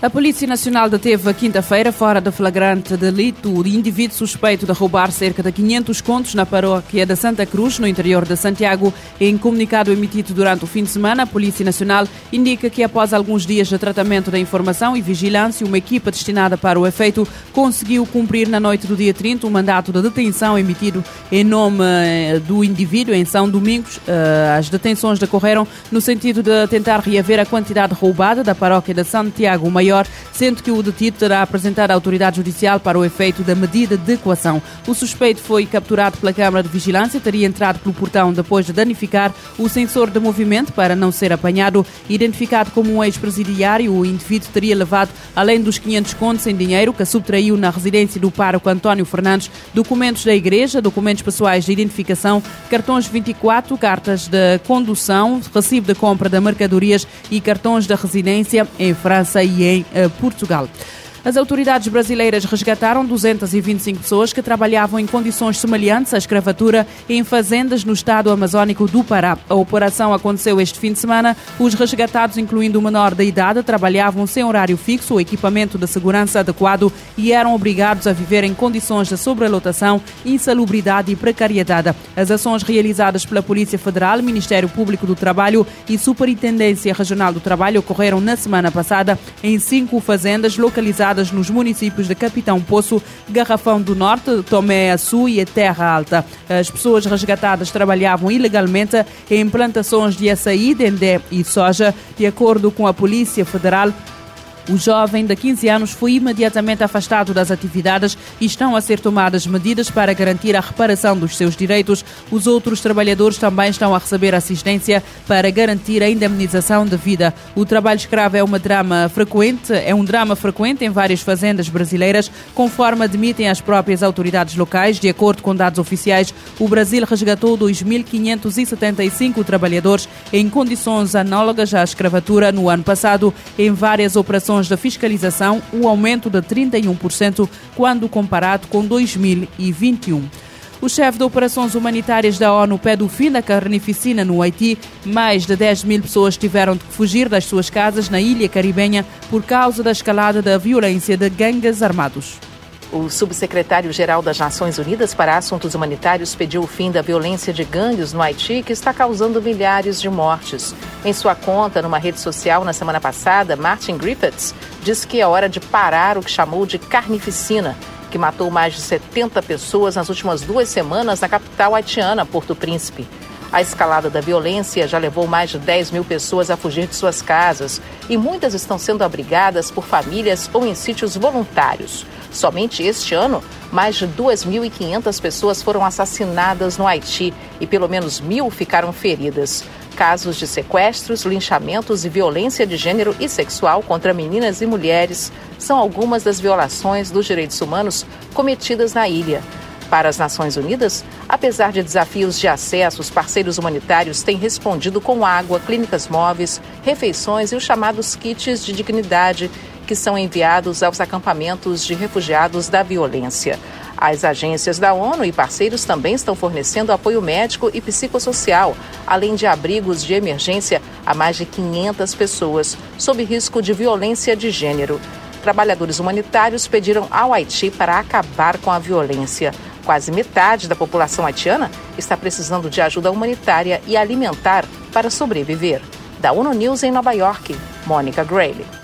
A Polícia Nacional deteve a quinta-feira, fora de flagrante delito, o indivíduo suspeito de roubar cerca de 500 contos na paróquia da Santa Cruz, no interior de Santiago. Em comunicado emitido durante o fim de semana, a Polícia Nacional indica que, após alguns dias de tratamento da informação e vigilância, uma equipa destinada para o efeito conseguiu cumprir na noite do dia 30 um mandato de detenção emitido em nome eh, do indivíduo em São Domingos. Eh, as detenções decorreram no sentido de tentar reaver a quantidade roubada da paróquia de Santiago Maior maior, sendo que o detido terá apresentado à autoridade judicial para o efeito da medida de equação. O suspeito foi capturado pela Câmara de Vigilância, teria entrado pelo portão depois de danificar o sensor de movimento para não ser apanhado. Identificado como um ex-presidiário, o indivíduo teria levado, além dos 500 contos em dinheiro que subtraiu na residência do pároco António Fernandes, documentos da igreja, documentos pessoais de identificação, cartões 24, cartas de condução, recibo de compra de mercadorias e cartões de residência em França e em eh, Portugal. As autoridades brasileiras resgataram 225 pessoas que trabalhavam em condições semelhantes à escravatura em fazendas no estado amazônico do Pará. A operação aconteceu este fim de semana. Os resgatados, incluindo o menor da idade, trabalhavam sem horário fixo equipamento de segurança adequado e eram obrigados a viver em condições de sobrelotação, insalubridade e precariedade. As ações realizadas pela Polícia Federal, Ministério Público do Trabalho e Superintendência Regional do Trabalho ocorreram na semana passada em cinco fazendas localizadas nos municípios de Capitão Poço, Garrafão do Norte, Tomé Açu e Terra Alta. As pessoas resgatadas trabalhavam ilegalmente em plantações de açaí, dendé e soja. De acordo com a Polícia Federal, o jovem de 15 anos foi imediatamente afastado das atividades e estão a ser tomadas medidas para garantir a reparação dos seus direitos. Os outros trabalhadores também estão a receber assistência para garantir a indemnização de vida. O trabalho escravo é uma drama frequente, é um drama frequente em várias fazendas brasileiras, conforme admitem as próprias autoridades locais. De acordo com dados oficiais, o Brasil resgatou 2.575 trabalhadores em condições análogas à escravatura no ano passado em várias operações da fiscalização, o aumento de 31% quando comparado com 2021. O chefe de operações humanitárias da ONU pede o fim da carnificina no Haiti. Mais de 10 mil pessoas tiveram de fugir das suas casas na ilha caribenha por causa da escalada da violência de gangues armados. O subsecretário-geral das Nações Unidas para Assuntos Humanitários pediu o fim da violência de gangues no Haiti, que está causando milhares de mortes. Em sua conta numa rede social na semana passada, Martin Griffiths disse que é hora de parar o que chamou de carnificina, que matou mais de 70 pessoas nas últimas duas semanas na capital haitiana, Porto Príncipe. A escalada da violência já levou mais de 10 mil pessoas a fugir de suas casas e muitas estão sendo abrigadas por famílias ou em sítios voluntários. Somente este ano, mais de 2.500 pessoas foram assassinadas no Haiti e pelo menos mil ficaram feridas. Casos de sequestros, linchamentos e violência de gênero e sexual contra meninas e mulheres são algumas das violações dos direitos humanos cometidas na ilha. Para as Nações Unidas, apesar de desafios de acesso, os parceiros humanitários têm respondido com água, clínicas móveis, refeições e os chamados kits de dignidade que são enviados aos acampamentos de refugiados da violência. As agências da ONU e parceiros também estão fornecendo apoio médico e psicossocial, além de abrigos de emergência a mais de 500 pessoas, sob risco de violência de gênero. Trabalhadores humanitários pediram ao Haiti para acabar com a violência. Quase metade da população haitiana está precisando de ajuda humanitária e alimentar para sobreviver. Da ONU News em Nova York, Mônica Grayley.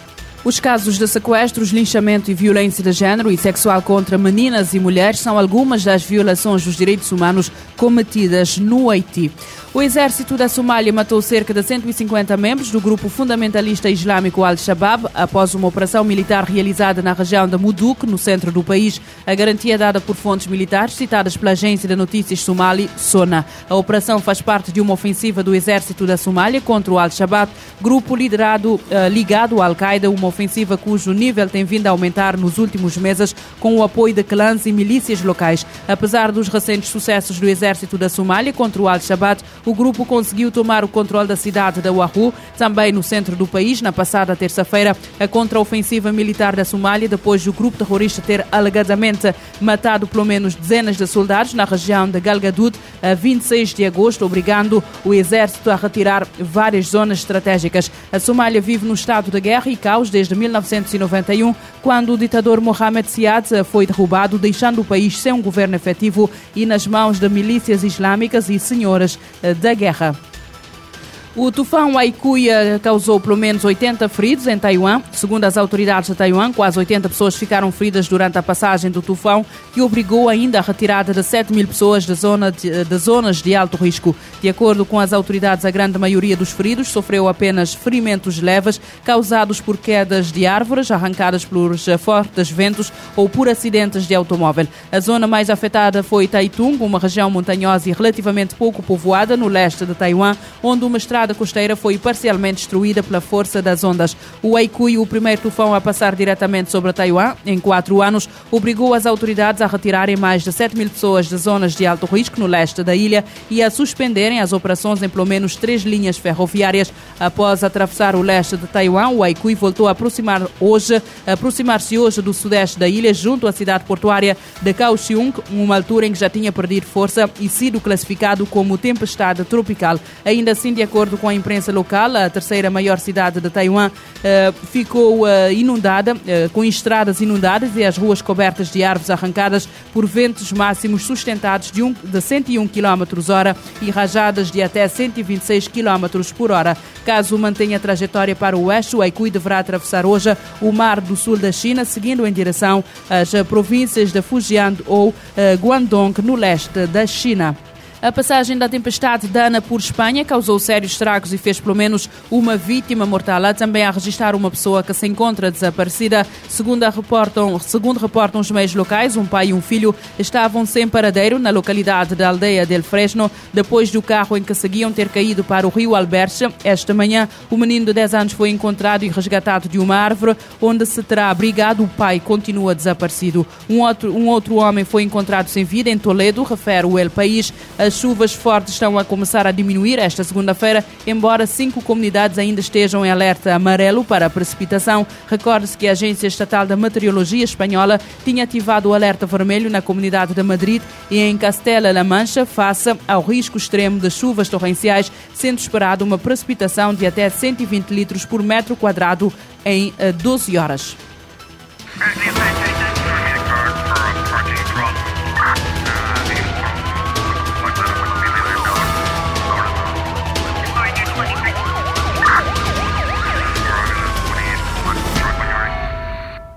Os casos de sequestros, linchamento e violência de género e sexual contra meninas e mulheres são algumas das violações dos direitos humanos cometidas no Haiti. O exército da Somália matou cerca de 150 membros do grupo fundamentalista islâmico Al-Shabaab após uma operação militar realizada na região de Muduk, no centro do país. A garantia dada por fontes militares citadas pela agência de notícias somali, SONA. A operação faz parte de uma ofensiva do exército da Somália contra o Al-Shabaab, grupo liderado, uh, ligado à Al-Qaeda, uma ofensiva cujo nível tem vindo a aumentar nos últimos meses com o apoio de clãs e milícias locais. Apesar dos recentes sucessos do exército da Somália contra o Al-Shabaab, o grupo conseguiu tomar o controle da cidade de Wahoo, também no centro do país, na passada terça-feira, a contraofensiva militar da Somália, depois do grupo terrorista ter alegadamente matado pelo menos dezenas de soldados na região de Galgaduud a 26 de agosto, obrigando o exército a retirar várias zonas estratégicas. A Somália vive no estado de guerra e caos desde desde 1991, quando o ditador Mohamed Siad foi derrubado, deixando o país sem um governo efetivo e nas mãos de milícias islâmicas e senhoras eh, da guerra. O tufão Aikuia causou pelo menos 80 feridos em Taiwan. Segundo as autoridades de Taiwan, quase 80 pessoas ficaram feridas durante a passagem do tufão, que obrigou ainda a retirada de 7 mil pessoas de, zona de, de zonas de alto risco. De acordo com as autoridades, a grande maioria dos feridos sofreu apenas ferimentos leves causados por quedas de árvores arrancadas pelos fortes ventos ou por acidentes de automóvel. A zona mais afetada foi Taitung, uma região montanhosa e relativamente pouco povoada no leste de Taiwan, onde uma estrada estrada costeira foi parcialmente destruída pela força das ondas. O Aikui, o primeiro tufão a passar diretamente sobre Taiwan em quatro anos, obrigou as autoridades a retirarem mais de 7 mil pessoas de zonas de alto risco no leste da ilha e a suspenderem as operações em pelo menos três linhas ferroviárias. Após atravessar o leste de Taiwan, o Aikui voltou a aproximar hoje, aproximar-se hoje do sudeste da ilha, junto à cidade portuária de Kaohsiung, uma altura em que já tinha perdido força e sido classificado como tempestade tropical. Ainda assim, de acordo acordo com a imprensa local, a terceira maior cidade de Taiwan eh, ficou eh, inundada, eh, com estradas inundadas e as ruas cobertas de árvores arrancadas por ventos máximos sustentados de, um, de 101 km hora e rajadas de até 126 km por hora. Caso mantenha a trajetória para o oeste, o Aikui deverá atravessar hoje o mar do sul da China, seguindo em direção às províncias de Fujian ou Guangdong, no leste da China. A passagem da tempestade Dana por Espanha causou sérios estragos e fez pelo menos uma vítima mortal. Há também a registrar uma pessoa que se encontra desaparecida. Segundo, reportam, segundo reportam os meios locais, um pai e um filho estavam sem paradeiro na localidade da aldeia del Fresno, depois do carro em que seguiam ter caído para o rio Alberche. Esta manhã, o menino de 10 anos foi encontrado e resgatado de uma árvore onde se terá abrigado. O pai continua desaparecido. Um outro, um outro homem foi encontrado sem vida em Toledo, refere o El País. As as chuvas fortes estão a começar a diminuir esta segunda-feira, embora cinco comunidades ainda estejam em alerta amarelo para precipitação. Recorde-se que a Agência Estatal da Meteorologia Espanhola tinha ativado o alerta vermelho na comunidade de Madrid e em Castela-La Mancha, face ao risco extremo de chuvas torrenciais, sendo esperado uma precipitação de até 120 litros por metro quadrado em 12 eh, horas.